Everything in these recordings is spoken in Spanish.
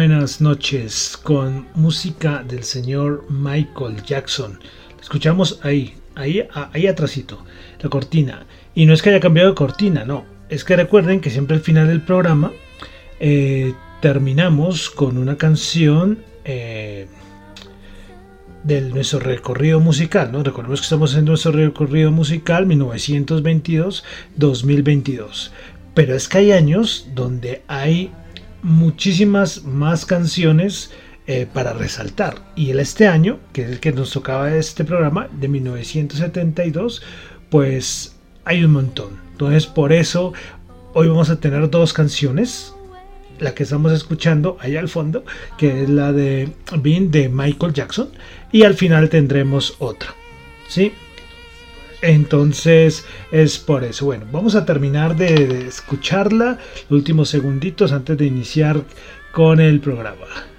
Buenas noches con música del señor Michael Jackson. Escuchamos ahí, ahí, ahí atrásito, la cortina. Y no es que haya cambiado de cortina, no. Es que recuerden que siempre al final del programa eh, terminamos con una canción eh, de nuestro recorrido musical, ¿no? Recordemos que estamos en nuestro recorrido musical 1922-2022. Pero es que hay años donde hay muchísimas más canciones eh, para resaltar. Y el este año, que es el que nos tocaba este programa, de 1972, pues hay un montón. Entonces por eso hoy vamos a tener dos canciones. La que estamos escuchando allá al fondo, que es la de Bean de Michael Jackson. Y al final tendremos otra. ¿Sí? Entonces es por eso. Bueno, vamos a terminar de, escucharla últimos segunditos antes de iniciar con el programa.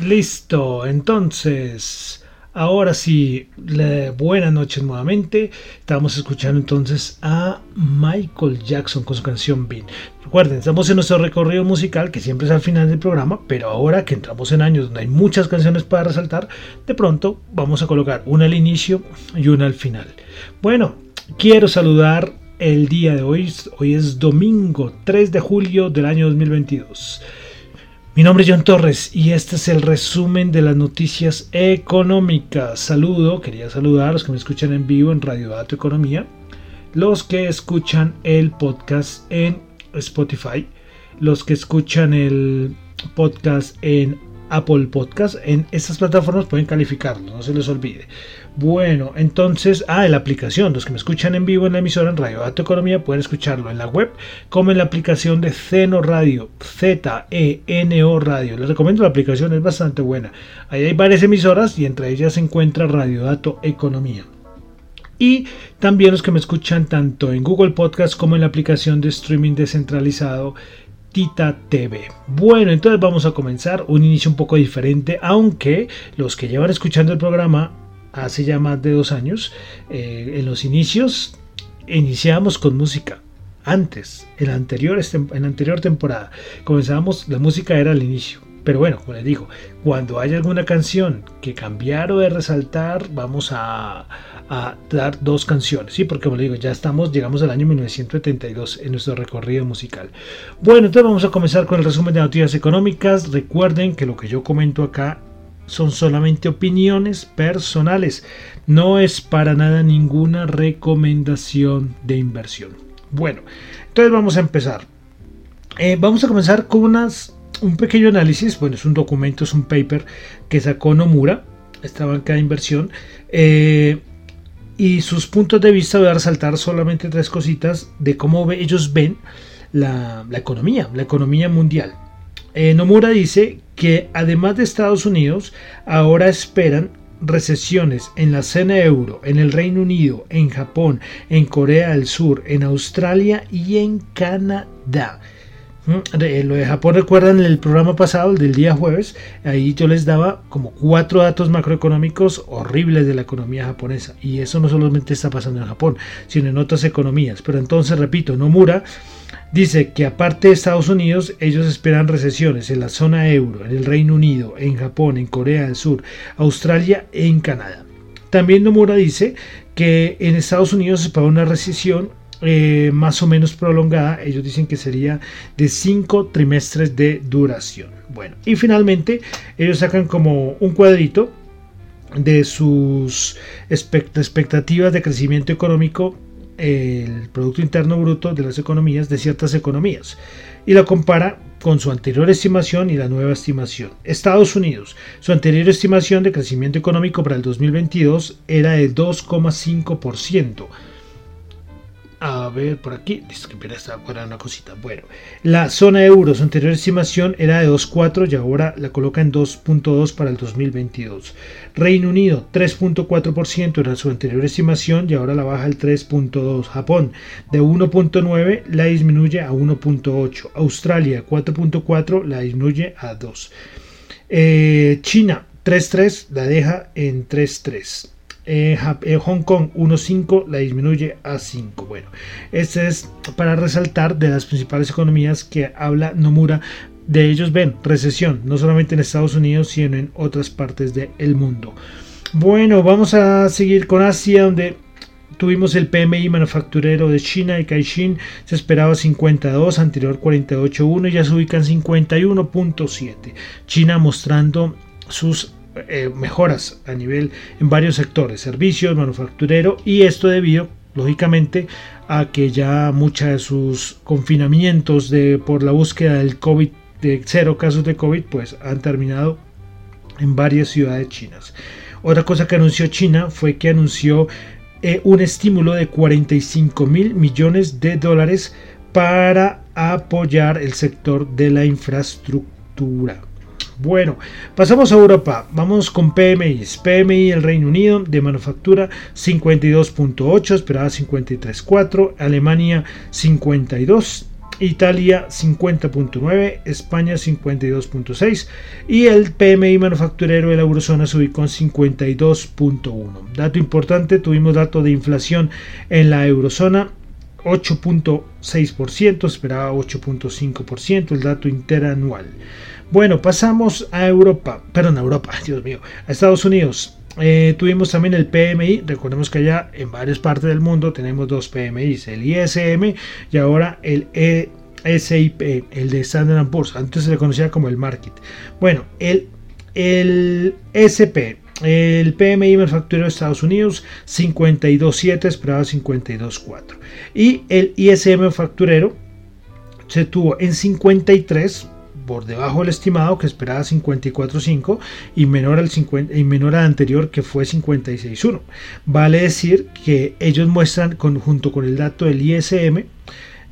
Listo, entonces, ahora sí, buenas noches nuevamente. Estamos escuchando entonces a Michael Jackson con su canción Bean. Recuerden, estamos en nuestro recorrido musical que siempre es al final del programa, pero ahora que entramos en años donde hay muchas canciones para resaltar, de pronto vamos a colocar una al inicio y una al final. Bueno, quiero saludar el día de hoy, hoy es domingo 3 de julio del año 2022. Mi nombre es John Torres y este es el resumen de las noticias económicas. Saludo, quería saludar a los que me escuchan en vivo en Radio Dato Economía, los que escuchan el podcast en Spotify, los que escuchan el podcast en Apple Podcast. En estas plataformas pueden calificarlo, no se les olvide. Bueno, entonces, ah, en la aplicación, los que me escuchan en vivo en la emisora en Radio Dato Economía pueden escucharlo en la web como en la aplicación de Zeno Radio, Z-E-N-O Radio. Les recomiendo la aplicación, es bastante buena. Ahí hay varias emisoras y entre ellas se encuentra Radio Dato Economía. Y también los que me escuchan tanto en Google Podcast como en la aplicación de streaming descentralizado Tita TV. Bueno, entonces vamos a comenzar un inicio un poco diferente, aunque los que llevan escuchando el programa hace ya más de dos años, eh, en los inicios iniciamos con música. Antes, en la, anterior, en la anterior temporada, comenzábamos, la música era al inicio. Pero bueno, como les digo, cuando haya alguna canción que cambiar o de resaltar, vamos a, a dar dos canciones, ¿sí? Porque como les digo, ya estamos, llegamos al año 1972 en nuestro recorrido musical. Bueno, entonces vamos a comenzar con el resumen de noticias económicas. Recuerden que lo que yo comento acá son solamente opiniones personales, no es para nada ninguna recomendación de inversión. Bueno, entonces vamos a empezar. Eh, vamos a comenzar con unas un pequeño análisis, bueno, es un documento, es un paper que sacó Nomura, esta banca de inversión, eh, y sus puntos de vista voy a resaltar solamente tres cositas de cómo ellos ven la, economía, la economía mundial. Eh, Nomura dice que además de Estados Unidos, ahora esperan recesiones en la zona euro, en el Reino Unido, en Japón, en Corea del Sur, en Australia y en Canadá. Lo de Japón, recuerdan el programa pasado, el del día jueves, ahí yo les daba como cuatro datos macroeconómicos horribles de la economía japonesa. Y eso no solamente está pasando en Japón, sino en otras economías. Pero entonces, repito, Nomura dice que aparte de Estados Unidos, ellos esperan recesiones en la zona euro, en el Reino Unido, en Japón, en Corea del Sur, Australia e en Canadá. También Nomura dice que en Estados Unidos se espera una recesión eh, más o menos prolongada. Ellos dicen que sería de cinco trimestres de duración. Bueno, y finalmente ellos sacan como un cuadrito de sus expectativas de crecimiento económico el Producto Interno Bruto de las economías de ciertas economías y lo compara con su anterior estimación y la nueva estimación. Estados Unidos, su anterior estimación de crecimiento económico para el 2022 era de 2,5%. A ver, por aquí, disculpen, estaba fuera una cosita. Bueno, la zona euro, su anterior estimación era de 2,4 y ahora la coloca en 2,2 para el 2022. Reino Unido, 3,4% era su anterior estimación y ahora la baja al 3,2. Japón, de 1,9 la disminuye a 1,8. Australia, 4,4 la disminuye a 2. Eh, China, 3,3 la deja en 3,3. Hong Kong 1.5 la disminuye a 5. Bueno, este es para resaltar de las principales economías que habla Nomura. De ellos ven recesión, no solamente en Estados Unidos, sino en otras partes del mundo. Bueno, vamos a seguir con Asia, donde tuvimos el PMI manufacturero de China y Caixin, se esperaba 52, anterior 48.1 y ya se ubica en 51.7. China mostrando sus eh, mejoras a nivel en varios sectores, servicios, manufacturero y esto debido lógicamente a que ya muchos de sus confinamientos de, por la búsqueda del COVID, de cero casos de COVID, pues han terminado en varias ciudades chinas. Otra cosa que anunció China fue que anunció eh, un estímulo de 45 mil millones de dólares para apoyar el sector de la infraestructura. Bueno, pasamos a Europa. Vamos con PMI. PMI el Reino Unido de manufactura 52.8, esperaba 53.4. Alemania 52. Italia 50.9, España 52.6 y el PMI manufacturero de la eurozona se ubicó en 52.1. Dato importante, tuvimos dato de inflación en la eurozona 8.6%, esperaba 8.5%, el dato interanual. Bueno, pasamos a Europa, perdón, a Europa, Dios mío, a Estados Unidos. Eh, tuvimos también el PMI, recordemos que allá en varias partes del mundo tenemos dos PMIs, el ISM y ahora el ESIP, el de Standard Poor's, antes se le conocía como el Market. Bueno, el, el SP, el PMI manufacturero de Estados Unidos 52.7, esperaba 52.4. Y el ISM manufacturero se tuvo en 53 por debajo del estimado que esperaba 54.5 y menor al, 50, y menor al anterior que fue 56.1. Vale decir que ellos muestran junto con el dato del ISM,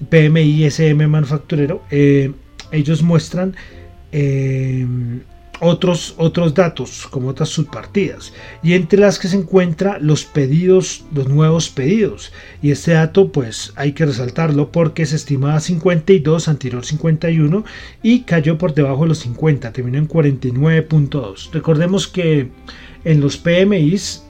PMI ISM manufacturero, eh, ellos muestran eh, otros, otros datos, como otras subpartidas, y entre las que se encuentra los pedidos, los nuevos pedidos. Y este dato, pues hay que resaltarlo porque se estimaba 52, anterior 51, y cayó por debajo de los 50, terminó en 49.2. Recordemos que en los PMIs,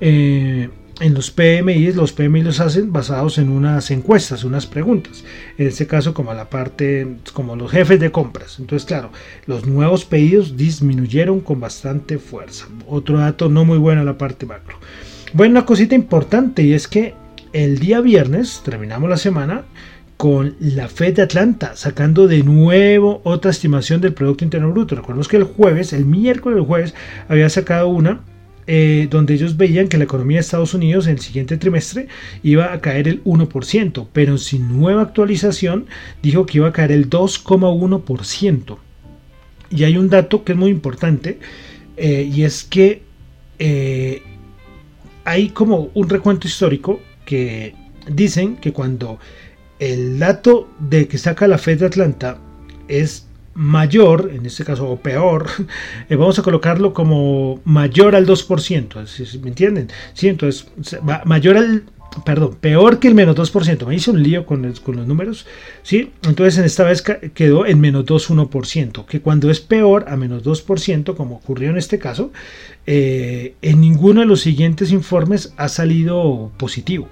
eh, en los PMI, los PMI los hacen basados en unas encuestas, unas preguntas. En este caso, como la parte, como los jefes de compras. Entonces, claro, los nuevos pedidos disminuyeron con bastante fuerza. Otro dato no muy bueno en la parte macro. Bueno, una cosita importante y es que el día viernes terminamos la semana con la Fed de Atlanta sacando de nuevo otra estimación del Producto Interno Bruto. Recordemos que el jueves, el miércoles el jueves, había sacado una eh, donde ellos veían que la economía de Estados Unidos en el siguiente trimestre iba a caer el 1%, pero sin nueva actualización dijo que iba a caer el 2,1%. Y hay un dato que es muy importante, eh, y es que eh, hay como un recuento histórico que dicen que cuando el dato de que saca la Fed de Atlanta es mayor, en este caso, o peor, eh, vamos a colocarlo como mayor al 2%, ¿me entienden? Sí, entonces, mayor al, perdón, peor que el menos 2%, me hice un lío con, con los números, ¿sí? Entonces, en esta vez quedó en menos 2,1%, que cuando es peor a menos 2%, como ocurrió en este caso, eh, en ninguno de los siguientes informes ha salido positivo.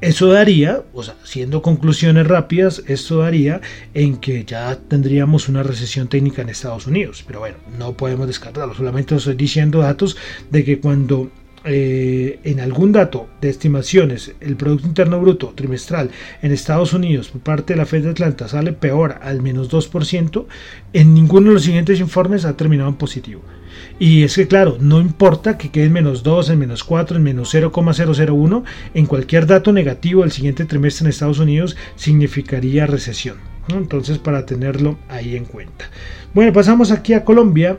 Eso daría, o sea, siendo conclusiones rápidas, esto daría en que ya tendríamos una recesión técnica en Estados Unidos. Pero bueno, no podemos descartarlo. Solamente estoy diciendo datos de que cuando eh, en algún dato de estimaciones el Producto Interno Bruto trimestral en Estados Unidos por parte de la Fed de Atlanta sale peor al menos 2%, en ninguno de los siguientes informes ha terminado en positivo. Y es que claro, no importa que quede en menos 2, en menos 4, en menos 0,001, en cualquier dato negativo del siguiente trimestre en Estados Unidos significaría recesión. Entonces para tenerlo ahí en cuenta. Bueno, pasamos aquí a Colombia.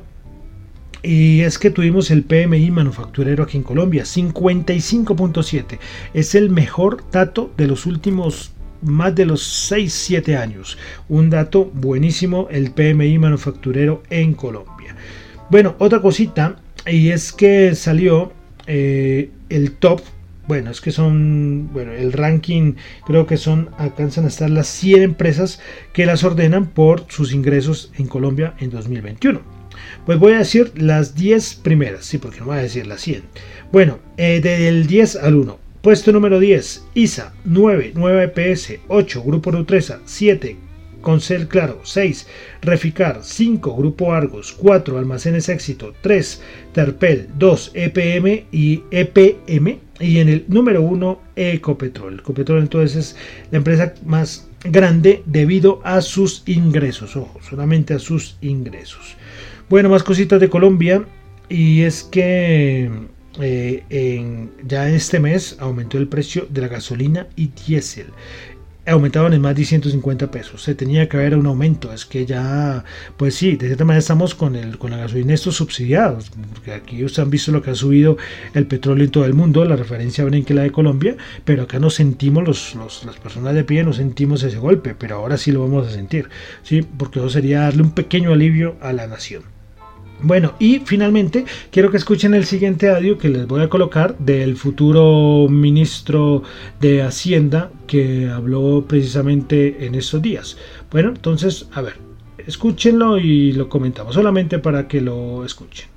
Y es que tuvimos el PMI manufacturero aquí en Colombia, 55.7. Es el mejor dato de los últimos más de los 6-7 años. Un dato buenísimo, el PMI manufacturero en Colombia. Bueno, otra cosita, y es que salió eh, el top. Bueno, es que son, bueno, el ranking creo que son, alcanzan a estar las 100 empresas que las ordenan por sus ingresos en Colombia en 2021. Pues voy a decir las 10 primeras, sí, porque no voy a decir las 100. Bueno, eh, del 10 al 1. Puesto número 10, ISA, 9, 9 PS, 8, Grupo Nutresa, 7, Concel Claro, 6. Reficar, 5. Grupo Argos, 4. Almacenes Éxito, 3. Terpel, 2. EPM y EPM. Y en el número 1, Ecopetrol. Ecopetrol entonces es la empresa más grande debido a sus ingresos. Ojo, solamente a sus ingresos. Bueno, más cositas de Colombia. Y es que eh, en, ya este mes aumentó el precio de la gasolina y diésel aumentaban en más de 150 pesos. Se tenía que haber un aumento. Es que ya, pues sí, de cierta manera estamos con, el, con la gasolina estos subsidiados. Porque aquí ustedes han visto lo que ha subido el petróleo en todo el mundo. La referencia ven que la de Colombia. Pero acá no sentimos, los, las personas de pie no sentimos ese golpe. Pero ahora sí lo vamos a sentir. ¿sí? Porque eso sería darle un pequeño alivio a la nación. Bueno, y finalmente quiero que escuchen el siguiente audio que les voy a colocar del futuro ministro de Hacienda que habló precisamente en estos días. Bueno, entonces, a ver, escúchenlo y lo comentamos, solamente para que lo escuchen.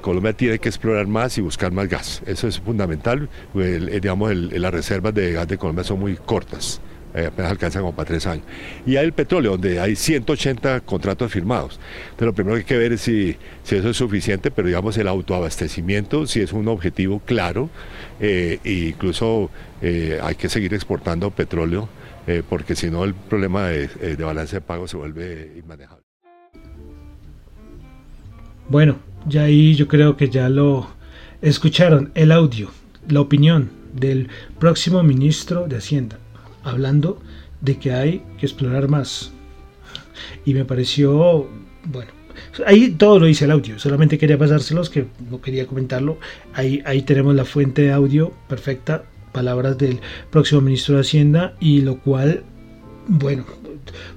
Colombia tiene que explorar más y buscar más gas. Eso es fundamental. digamos, las reservas de gas de Colombia son muy cortas eh, apenas alcanzan como para tres años. Y hay el petróleo, donde hay 180 contratos firmados. Entonces lo primero que hay que ver es si, si eso es suficiente, pero digamos el autoabastecimiento, si es un objetivo claro, eh, e incluso eh, hay que seguir exportando petróleo, porque si no el problema de, de balance de pago se vuelve inmanejable. Bueno, ya ahí yo creo que ya lo escucharon, el audio, la opinión del próximo ministro de Hacienda hablando de que hay que explorar más. Y me pareció, bueno, ahí todo lo dice el audio, solamente quería pasárselos, que no quería comentarlo. Ahí, ahí tenemos la fuente de audio perfecta, palabras del próximo ministro de Hacienda, y lo cual, bueno,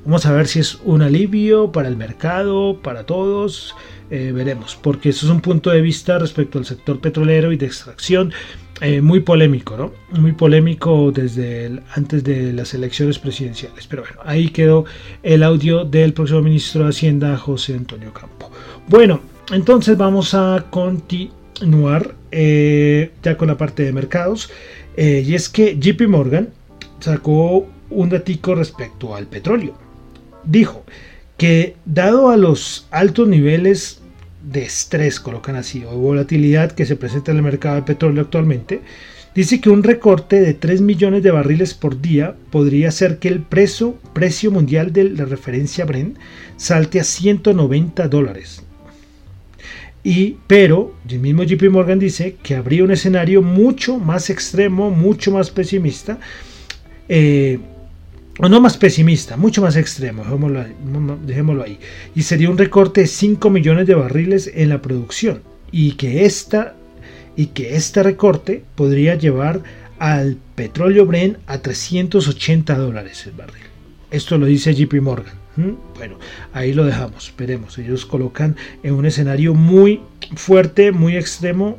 vamos a ver si es un alivio para el mercado, para todos. Eh, veremos, porque eso es un punto de vista respecto al sector petrolero y de extracción eh, muy polémico, ¿no? Muy polémico desde antes de las elecciones presidenciales. Pero bueno, ahí quedó el audio del próximo ministro de Hacienda, José Antonio Campo. Bueno, entonces vamos a continuar eh, ya con la parte de mercados. y es que JP Morgan sacó un datico respecto al petróleo. Dijo que dado a los altos niveles de estrés, colocan así, o volatilidad que se presenta en el mercado de petróleo actualmente, dice que un recorte de 3 millones de barriles por día podría hacer que el precio, precio mundial de la referencia Brent salte a 190 dólares. Y, pero el mismo JP Morgan dice que habría un escenario mucho más extremo, mucho más pesimista, eh, o no más pesimista, mucho más extremo, dejémoslo ahí, Y sería un recorte de 5 millones de barriles en la producción. Y que, esta, y que este recorte podría llevar al petróleo Brent a 380 dólares el barril. Esto lo dice JP Morgan. Bueno, ahí lo dejamos, esperemos. Ellos colocan en un escenario muy fuerte, muy extremo,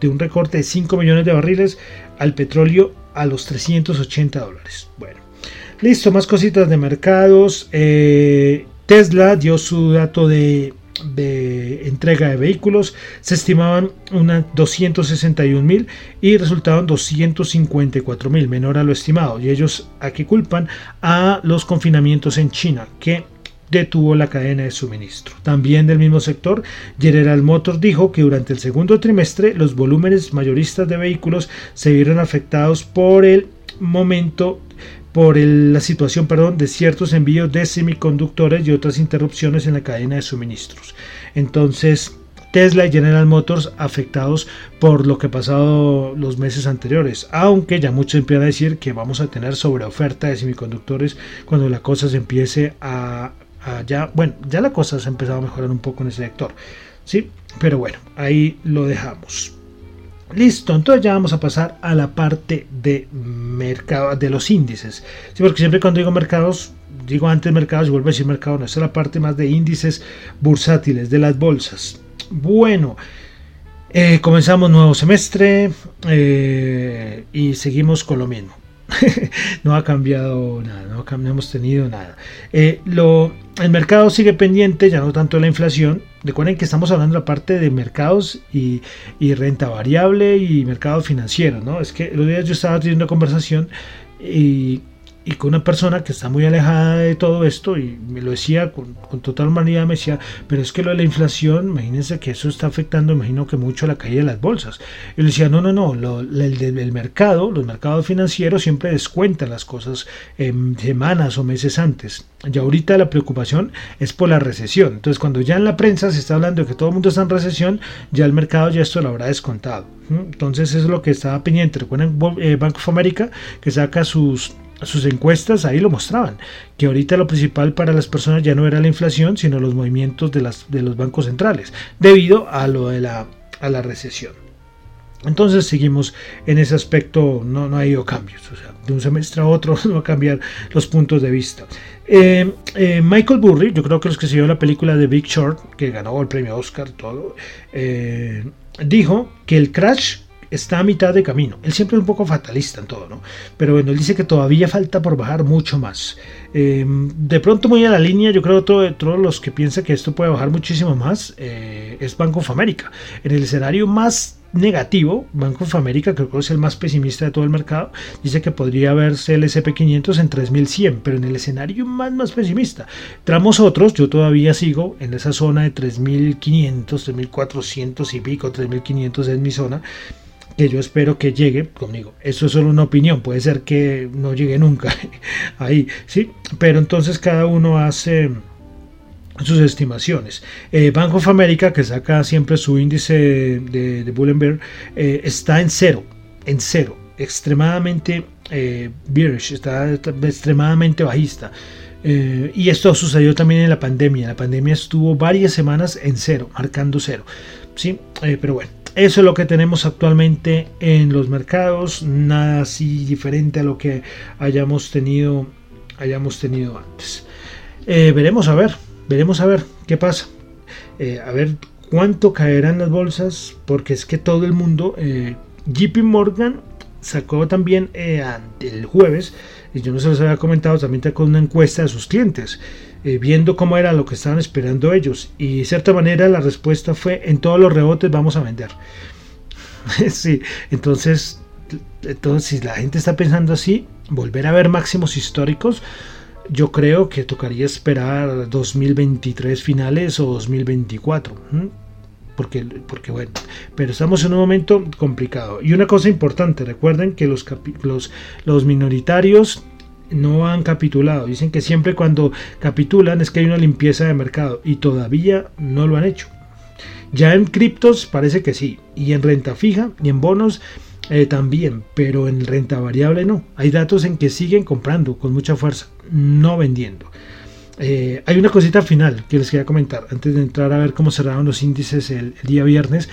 de un recorte de 5 millones de barriles al petróleo a los 380 dólares. Bueno, listo, más cositas de mercados. Eh, Tesla dio su dato de entrega de vehículos se estimaban unas 261 mil y resultaron 254 mil, menor a lo estimado. Y ellos aquí culpan a los confinamientos en China, que detuvo la cadena de suministro. También del mismo sector, General Motors dijo que durante el segundo trimestre los volúmenes mayoristas de vehículos se vieron afectados por el momento por la situación perdón, de ciertos envíos de semiconductores y otras interrupciones en la cadena de suministros. Entonces, Tesla y General Motors afectados por lo que ha pasado los meses anteriores, aunque ya muchos empiezan a decir que vamos a tener sobreoferta de semiconductores cuando la cosa se empiece a, a ya, bueno, ya la cosa se ha empezado a mejorar un poco en ese sector, sí, pero bueno, ahí lo dejamos. Listo, entonces ya vamos a pasar a la parte de mercado, de los índices. Sí, porque siempre cuando digo mercados, digo antes mercados y vuelvo a decir mercado, no, esta es la parte más de índices bursátiles, de las bolsas. Bueno, eh, comenzamos nuevo semestre eh, y seguimos con lo mismo. no ha cambiado nada, no, hemos tenido nada. Eh, lo, el mercado sigue pendiente, ya no tanto de la inflación. Recuerden que estamos hablando de la parte de mercados y, y renta variable y mercado financiero, ¿no? Es que los días yo estaba teniendo una conversación y y con una persona que está muy alejada de todo esto y me lo decía con, total humanidad, me decía, pero es que lo de la inflación, imagínense que eso está afectando, imagino que mucho la caída de las bolsas. Y le decía, no, no, no, lo, el, mercado, los mercados financieros siempre descuentan las cosas semanas o meses antes. Y ahorita la preocupación es por la recesión. Entonces cuando ya en la prensa se está hablando de que todo el mundo está en recesión, ya el mercado ya esto lo habrá descontado. Entonces eso es lo que estaba pendiente. Recuerden eh, Bank of America que saca sus sus encuestas ahí lo mostraban, que ahorita lo principal para las personas ya no era la inflación, sino los movimientos de, las, de los bancos centrales, debido a lo de la, a la recesión. Entonces seguimos en ese aspecto, no, no ha ido cambios, o sea, de un semestre a otro no va a cambiar los puntos de vista. Eh, eh, Michael Burry, yo creo que los que se la película de Big Short, que ganó el premio Oscar, todo, eh, dijo que el crash está a mitad de camino. Él siempre es un poco fatalista en todo, ¿no? Pero bueno, él dice que todavía falta por bajar mucho más. Eh, de pronto muy a la línea, yo creo que todos los que piensan que esto puede bajar muchísimo más eh, es Bank of America. En el escenario más negativo, Bank of America, creo que es el más pesimista de todo el mercado, dice que podría verse el SP500 en 3100, pero en el escenario más, más pesimista. Tramos otros, yo todavía sigo en esa zona de 3500, 3400 y pico, 3500 es mi zona que yo espero que llegue conmigo. Eso es solo una opinión, puede ser que no llegue nunca ahí, ¿sí? Pero entonces cada uno hace sus estimaciones. Eh, Bank of America, que saca siempre su índice de, Bullenberg, eh, está en cero, en cero, extremadamente eh, bearish, está extremadamente bajista. Eh, y esto sucedió también en la pandemia. La pandemia estuvo varias semanas en cero, marcando cero. ¿sí? pero bueno, eso es lo que tenemos actualmente en los mercados, nada así diferente a lo que hayamos tenido, hayamos tenido antes. Eh, veremos a ver, veremos a ver qué pasa. Eh, a ver cuánto caerán las bolsas, porque es que todo el mundo, eh, JP Morgan sacó también el jueves, y yo no se los había comentado, también sacó una encuesta de sus clientes. Eh, viendo cómo era lo que estaban esperando ellos. Y de cierta manera la respuesta fue, en todos los rebotes vamos a vender. sí, entonces, entonces si la gente está pensando así, volver a ver máximos históricos, yo creo que tocaría esperar 2023 finales o 2024. Porque, porque bueno, pero estamos en un momento complicado. Y una cosa importante, recuerden que los, los, los minoritarios no han capitulado. Dicen que siempre cuando capitulan es que hay una limpieza de mercado y todavía no lo han hecho. Ya en criptos parece que sí, y en renta fija y en bonos eh, también, pero en renta variable no. Hay datos en que siguen comprando con mucha fuerza, no vendiendo. Eh, hay una cosita final que les quería comentar antes de entrar a ver cómo cerraron los índices el, día viernes.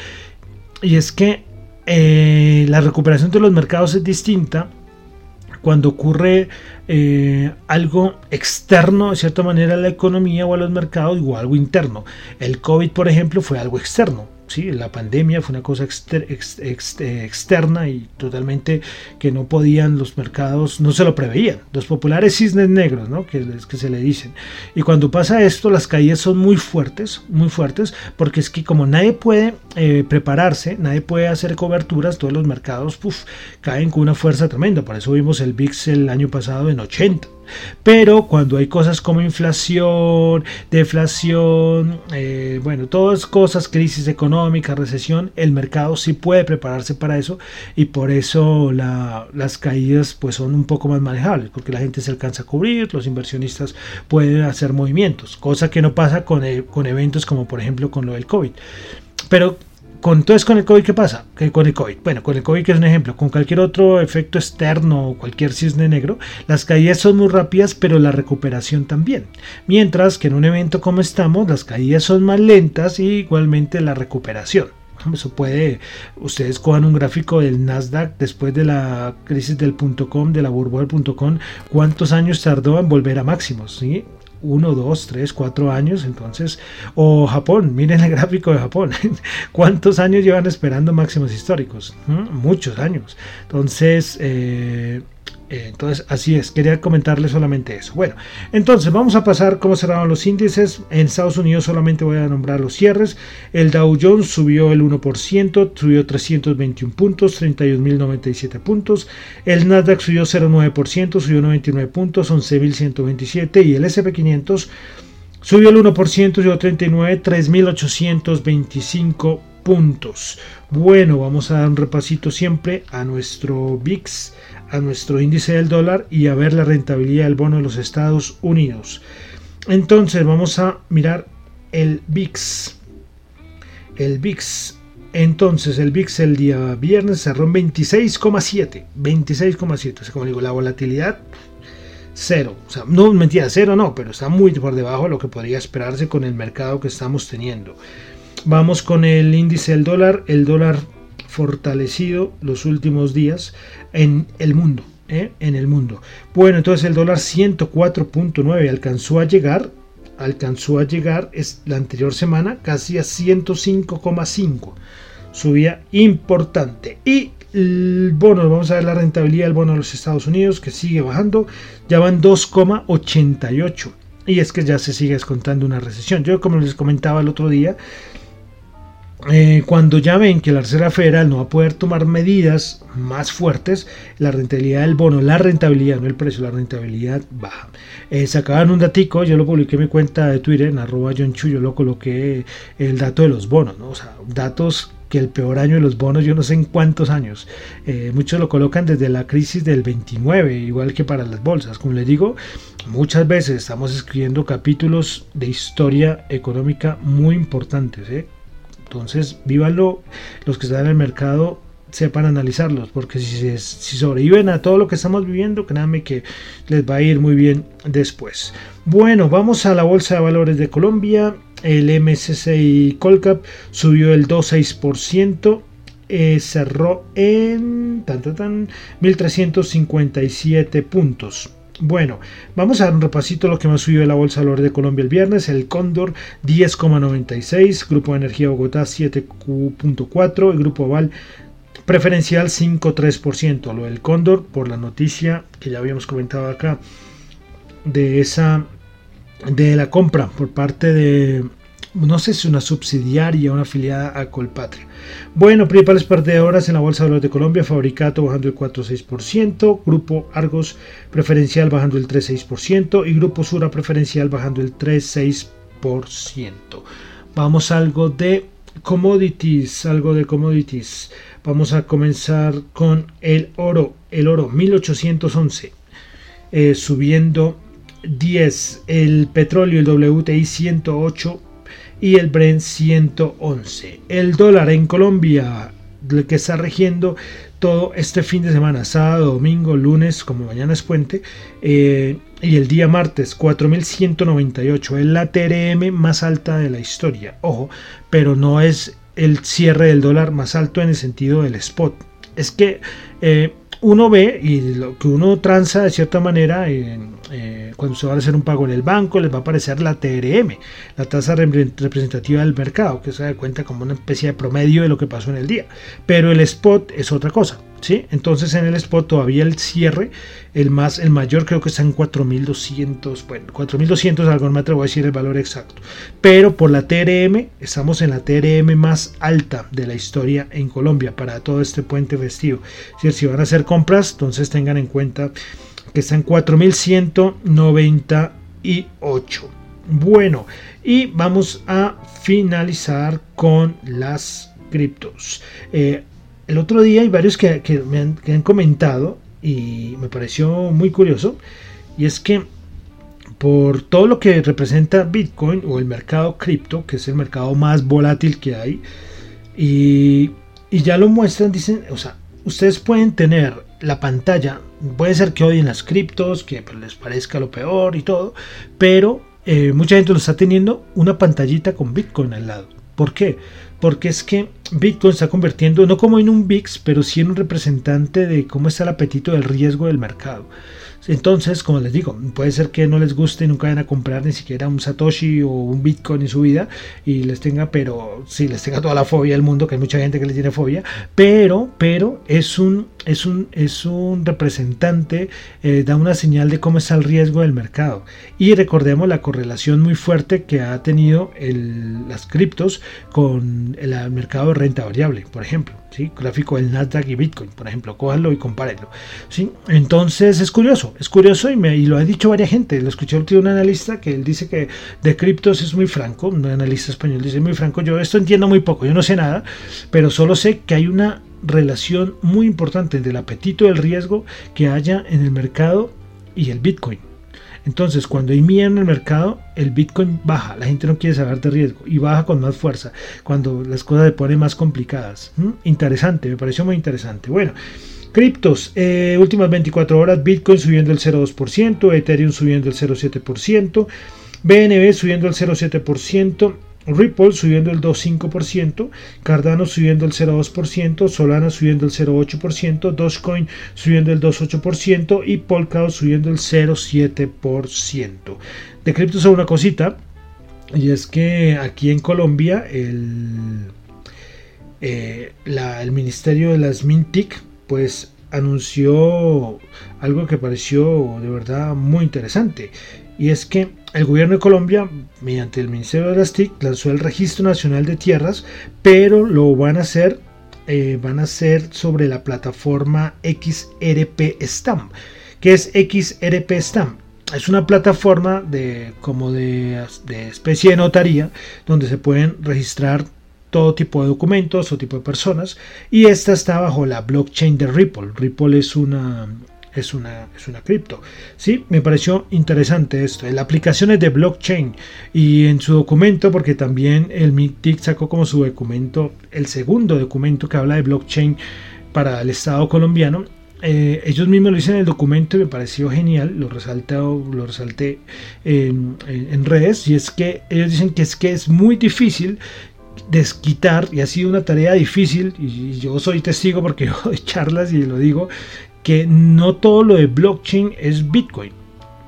Y es que eh, la recuperación de los mercados es distinta cuando ocurre algo externo de cierta manera a la economía o a los mercados o algo interno. El COVID, por ejemplo, fue algo externo ¿sí? La pandemia fue una cosa externa y totalmente que no podían los mercados, no se lo preveían. Los populares cisnes negros, ¿no? Que, que se le dicen. Y cuando pasa esto, las caídas son muy fuertes, muy fuertes, porque es que como nadie puede eh, prepararse, nadie puede hacer coberturas, todos los mercados caen con una fuerza tremenda. Por eso vimos el VIX el año pasado en 80. Pero cuando hay cosas como inflación, deflación, eh, bueno, todas cosas, crisis económica, recesión, el mercado sí puede prepararse para eso y por eso las caídas pues son un poco más manejables, porque la gente se alcanza a cubrir, los inversionistas pueden hacer movimientos, cosa que no pasa con, eh, con eventos como por ejemplo con lo del COVID. Pero con, entonces, con el COVID, ¿qué pasa? Que con el COVID, bueno, con el COVID, que es un ejemplo, con cualquier otro efecto externo o cualquier cisne negro, las caídas son muy rápidas, pero la recuperación también. Mientras que en un evento como estamos, las caídas son más lentas y igualmente la recuperación. Eso puede, ustedes cojan un gráfico del Nasdaq después de la crisis del .com, de la burbuja del .com, cuántos años tardó en volver a máximos, ¿sí? Uno, dos, tres, cuatro años. Entonces, o Japón, miren el gráfico de Japón. ¿Cuántos años llevan esperando máximos históricos? ¿Mm? Muchos años. Entonces, eh, entonces, así es, quería comentarles solamente eso. Bueno, entonces vamos a pasar cómo cerraron los índices. En Estados Unidos solamente voy a nombrar los cierres. El Dow Jones subió el 1%, subió 321 puntos, 31.097 puntos. El Nasdaq subió 0,9%, subió 99 puntos, 11.127. Y el SP500 subió el 1%, subió 39, 3.825 puntos. Bueno, vamos a dar un repasito siempre a nuestro VIX a nuestro índice del dólar y a ver la rentabilidad del bono de los Estados Unidos. Entonces vamos a mirar el VIX. El VIX. Entonces el VIX el día viernes cerró en 26,7. 26,7. O como digo, la volatilidad cero. O sea, no mentira, cero no, pero está muy por debajo de lo que podría esperarse con el mercado que estamos teniendo. Vamos con el índice del dólar. El dólar fortalecido los últimos días en el mundo. ¿eh? En el mundo. Bueno, entonces el dólar 104.9 alcanzó a llegar, alcanzó a llegar es, la anterior semana casi a 105,5. Subía importante. Y el bono, vamos a ver la rentabilidad del bono de los Estados Unidos que sigue bajando, ya van 2,88. Y es que ya se sigue descontando una recesión. Yo como les comentaba el otro día, eh, cuando ya ven que la Reserva Federal no va a poder tomar medidas más fuertes, la rentabilidad del bono, la rentabilidad, no el precio, la rentabilidad baja. Eh, sacaban un datico, yo lo publiqué en mi cuenta de Twitter, en arroba John Chu, yo lo coloqué el dato de los bonos, ¿no? o sea, datos que el peor año de los bonos, yo no sé en cuántos años. Eh, muchos lo colocan desde la crisis del 29, igual que para las bolsas. Como les digo, muchas veces estamos escribiendo capítulos de historia económica muy importantes. ¿eh? Entonces, vívanlo, los que están en el mercado sepan analizarlos, porque si, sobreviven a todo lo que estamos viviendo, créanme que les va a ir muy bien después. Bueno, vamos a la Bolsa de Valores de Colombia. El MSCI Colcap subió el 2,6%. Eh, cerró en tan, tan, tan, 1357 puntos. Bueno, vamos a dar un repasito lo que más subió la Bolsa de Valores de Colombia el viernes. El Cóndor 10,96, Grupo de Energía Bogotá 7,4, el Grupo Oval preferencial 5,3%. Lo del Cóndor por la noticia que ya habíamos comentado acá de esa de la compra por parte de no sé si una subsidiaria una afiliada a Colpatria. Bueno, principales perdedoras en la Bolsa de Valores de Colombia, Fabricato bajando el 4,6%, Grupo Argos Preferencial bajando el 3,6% y Grupo Sura Preferencial bajando el 3,6%. Vamos a algo de commodities, algo de commodities. Vamos a comenzar con el oro, el oro 1811, eh, subiendo 10, el petróleo, el WTI 108 y el Brent 111. El dólar en Colombia, que está regiendo todo este fin de semana, sábado, domingo, lunes, como mañana es puente, eh, y el día martes 4198 es la TRM más alta de la historia, ojo, pero no es el cierre del dólar más alto en el sentido del spot. Es que eh, uno ve y lo que uno tranza de cierta manera eh, cuando se va a hacer un pago en el banco les va a aparecer la TRM, la tasa representativa del mercado, que se da cuenta como una especie de promedio de lo que pasó en el día. Pero el spot es otra cosa. ¿Sí? Entonces en el spot todavía el cierre, el más, el mayor creo que está en 4200, bueno, 4200 algo me atrevo a decir el valor exacto. Pero por la TRM, estamos en la TRM más alta de la historia en Colombia para todo este puente festivo. Si van a hacer compras, entonces tengan en cuenta que está en 4198. Bueno, y vamos a finalizar con las criptos. Eh, el otro día hay varios que, me han, comentado y me pareció muy curioso. Y es que por todo lo que representa Bitcoin o el mercado cripto, que es el mercado más volátil que hay, y, ya lo muestran, dicen, o sea, ustedes pueden tener la pantalla, puede ser que odien las criptos, que pues, les parezca lo peor y todo, pero eh, mucha gente lo está teniendo una pantallita con Bitcoin al lado. ¿Por qué? Porque es que Bitcoin está convirtiendo no como en un VIX, pero sí en un representante de cómo está el apetito del riesgo del mercado. Entonces, como les digo, puede ser que no les guste y nunca vayan a comprar ni siquiera un Satoshi o un Bitcoin en su vida y les tenga, pero sí, les tenga toda la fobia del mundo, que hay mucha gente que le tiene fobia, pero, pero es un, es un, es un representante, eh, da una señal de cómo está el riesgo del mercado. Y recordemos la correlación muy fuerte que ha tenido el, las criptos con el mercado de renta variable, por ejemplo. ¿sí? Gráfico del Nasdaq y Bitcoin, por ejemplo, cójanlo y compárenlo. ¿sí? Entonces es curioso, es curioso y, me, y lo ha dicho varias gente. Lo escuché un analista que él dice que de criptos es muy franco, un analista español dice muy franco, yo esto entiendo muy poco, yo no sé nada, pero solo sé que hay una relación muy importante entre el apetito del riesgo que haya en el mercado y el Bitcoin. Entonces, cuando hay miedo en el mercado, el Bitcoin baja, la gente no quiere saber de riesgo y baja con más fuerza cuando las cosas se ponen más complicadas. ¿Mm? Interesante, me pareció muy interesante. Bueno, criptos, eh, últimas 24 horas, Bitcoin subiendo el 0,2%, Ethereum subiendo el 0,7%, BNB subiendo el 0,7%. Ripple subiendo el 2,5%, Cardano subiendo el 0,2%, Solana subiendo el 0,8%, Dogecoin subiendo el 2,8% y Polkadot subiendo el 0,7%. De criptos una cosita, y es que aquí en Colombia el, eh, el Ministerio de las Mintic pues anunció algo que pareció de verdad muy interesante y es que el gobierno de Colombia, mediante el Ministerio de las TIC, lanzó el Registro Nacional de Tierras, pero lo van a hacer, eh, van a hacer sobre la plataforma XRP Stamp. ¿Qué es XRP Stamp? Es una plataforma de, como de, de especie de notaría donde se pueden registrar todo tipo de documentos o tipo de personas y esta está bajo la blockchain de Ripple. Ripple es una es una, es una cripto. Sí, me pareció interesante esto. La aplicación es de blockchain y en su documento, porque también el MITIC sacó como su documento, el segundo documento que habla de blockchain para el Estado colombiano. Eh, ellos mismos lo dicen en el documento y me pareció genial, lo, lo resalté en, en, redes, y es que ellos dicen que es que es muy difícil desquitar, y ha sido una tarea difícil, y yo soy testigo porque yo doy charlas y lo digo, que no todo lo de blockchain es Bitcoin,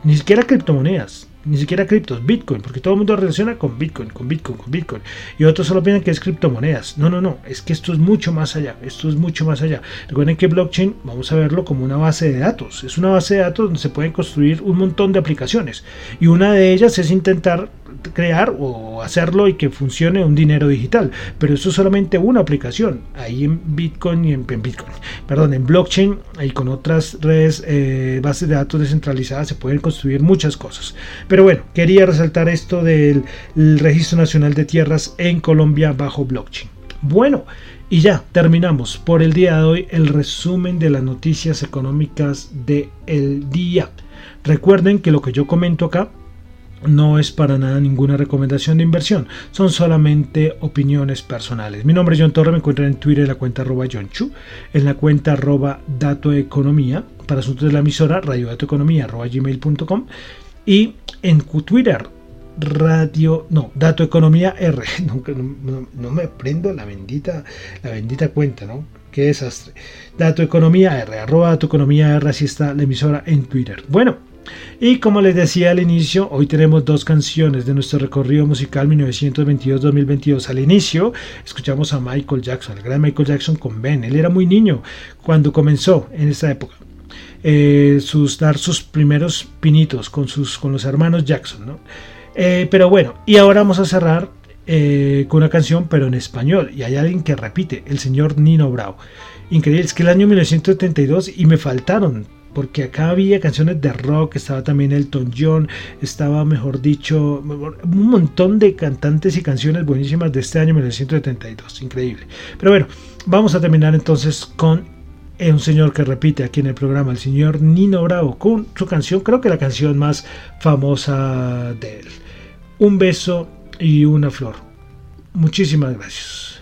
ni siquiera criptomonedas ni siquiera criptos, Bitcoin, porque todo el mundo relaciona con Bitcoin, con Bitcoin, con Bitcoin. Y otros solo piensan que es criptomonedas. No, no, no, es que esto es mucho más allá, esto es mucho más allá. Recuerden que blockchain, vamos a verlo como una base de datos. Es una base de datos donde se pueden construir un montón de aplicaciones. Y una de ellas es intentar crear o hacerlo y que funcione un dinero digital. Pero eso es solamente una aplicación. Ahí en Bitcoin y en, Bitcoin, perdón, en blockchain y con otras redes, eh, bases de datos descentralizadas se pueden construir muchas cosas. Pero bueno, quería resaltar esto del Registro Nacional de Tierras en Colombia bajo blockchain. Bueno, y ya terminamos por el día de hoy el resumen de las noticias económicas del día. Recuerden que lo que yo comento acá no es para nada ninguna recomendación de inversión, son solamente opiniones personales. Mi nombre es John Torre, me encuentran en Twitter en la cuenta arroba John Chu, en la cuenta arroba Economía, para asuntos de la emisora, radiodatoeconomía arroba gmail.com y en Twitter, radio, no, Dato Economía R, no, me prendo la bendita, la bendita cuenta, ¿no? Qué desastre. Dato Economía R, arroba Dato Economía R, así está la emisora en Twitter. Bueno, y como les decía al inicio, hoy tenemos dos canciones de nuestro recorrido musical 1922-2022. Al inicio escuchamos a Michael Jackson, el gran Michael Jackson con Ben. Él era muy niño cuando comenzó en esta época. Eh, sus, dar sus primeros pinitos con, sus, con los hermanos Jackson. Eh, pero bueno, y ahora vamos a cerrar eh, con una canción, pero en español. Y hay alguien que repite, el señor Nino Bravo. Increíble, es que el año 1972 y me faltaron porque acá había canciones de rock, estaba también Elton John, estaba, mejor dicho, un montón de cantantes y canciones buenísimas de este año 1972, increíble. Pero bueno, vamos a terminar entonces con un señor que repite aquí en el programa, el señor Nino Bravo, con su canción, creo que la canción más famosa de él, Un beso y una flor. Muchísimas gracias.